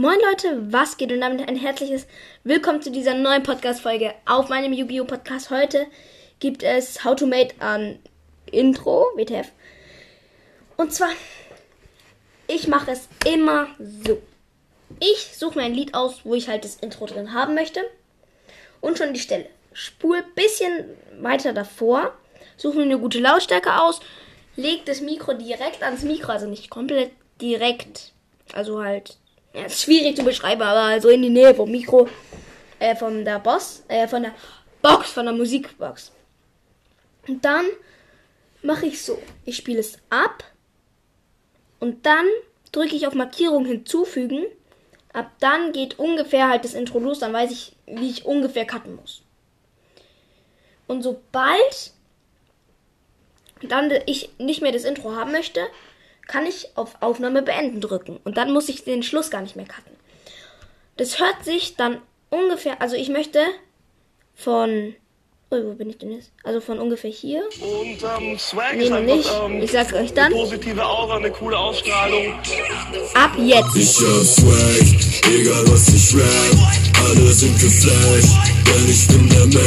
Moin Leute, was geht und damit ein herzliches Willkommen zu dieser neuen Podcast-Folge auf meinem Yu-Gi-Oh! Podcast. Heute gibt es How to Made an Intro, WTF. Und zwar, ich mache es immer so. Ich suche mir ein Lied aus, wo ich halt das Intro drin haben möchte. Und schon die Stelle. Spul bisschen weiter davor. Suche mir eine gute Lautstärke aus. Leg das Mikro direkt ans Mikro, also nicht komplett direkt. Also halt ja, ist schwierig zu beschreiben, aber also in die Nähe vom Mikro, äh, von der Boss, äh, von der Box, von der Musikbox. Und dann mache ich so. Ich spiele es ab und dann drücke ich auf Markierung hinzufügen. Ab dann geht ungefähr halt das Intro los, dann weiß ich, wie ich ungefähr cutten muss. Und sobald dann ich nicht mehr das Intro haben möchte, kann ich auf Aufnahme beenden drücken. Und dann muss ich den Schluss gar nicht mehr cutten. Das hört sich dann ungefähr, also ich möchte von, oh, wo bin ich denn jetzt? Also von ungefähr hier. Und ähm, Swag Nee, ist einfach, nicht. ähm, Ich sag's euch dann. Positive Aura, eine coole Ausstrahlung. Ab jetzt. Ich hab Swag, egal was ich rap, alle sind geflasht, denn ich bin der Man.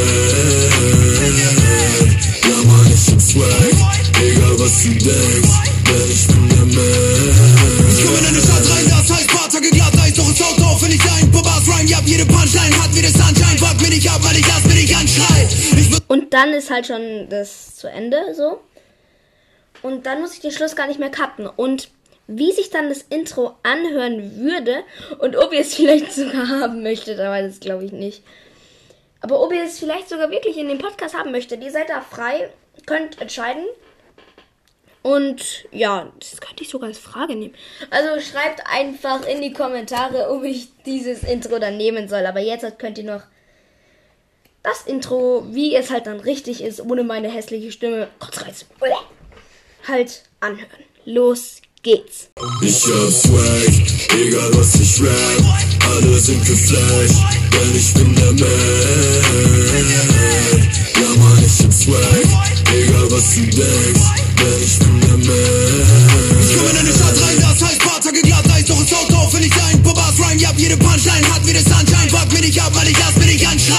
Ab, weil ich nicht anschreien. Ich würd Und dann ist halt schon das zu Ende so. Und dann muss ich den Schluss gar nicht mehr cutten. Und wie sich dann das Intro anhören würde und ob ihr es vielleicht sogar haben möchtet, aber das glaube ich nicht. Aber ob ihr es vielleicht sogar wirklich in dem Podcast haben möchtet, ihr seid da frei, könnt entscheiden. Und ja, das könnte ich sogar als Frage nehmen. Also schreibt einfach in die Kommentare, ob ich dieses Intro dann nehmen soll. Aber jetzt könnt ihr noch das Intro, wie es halt dann richtig ist, ohne meine hässliche Stimme, Kotzreiz, halt anhören. Los geht's. Ich hab Swag, egal was ich rap, alle sind geflasht, denn ich bin der Man. Ja Mann, ich hab Swag, egal was du denkst, denn ich bin der Man. Ich komm in eine Stadt rein, das heißt paar Tage glatt, da ist doch ein Sound drauf, wenn ich ein paar Bars rhyme, ja, jede Punchline hat wie das Sunshine,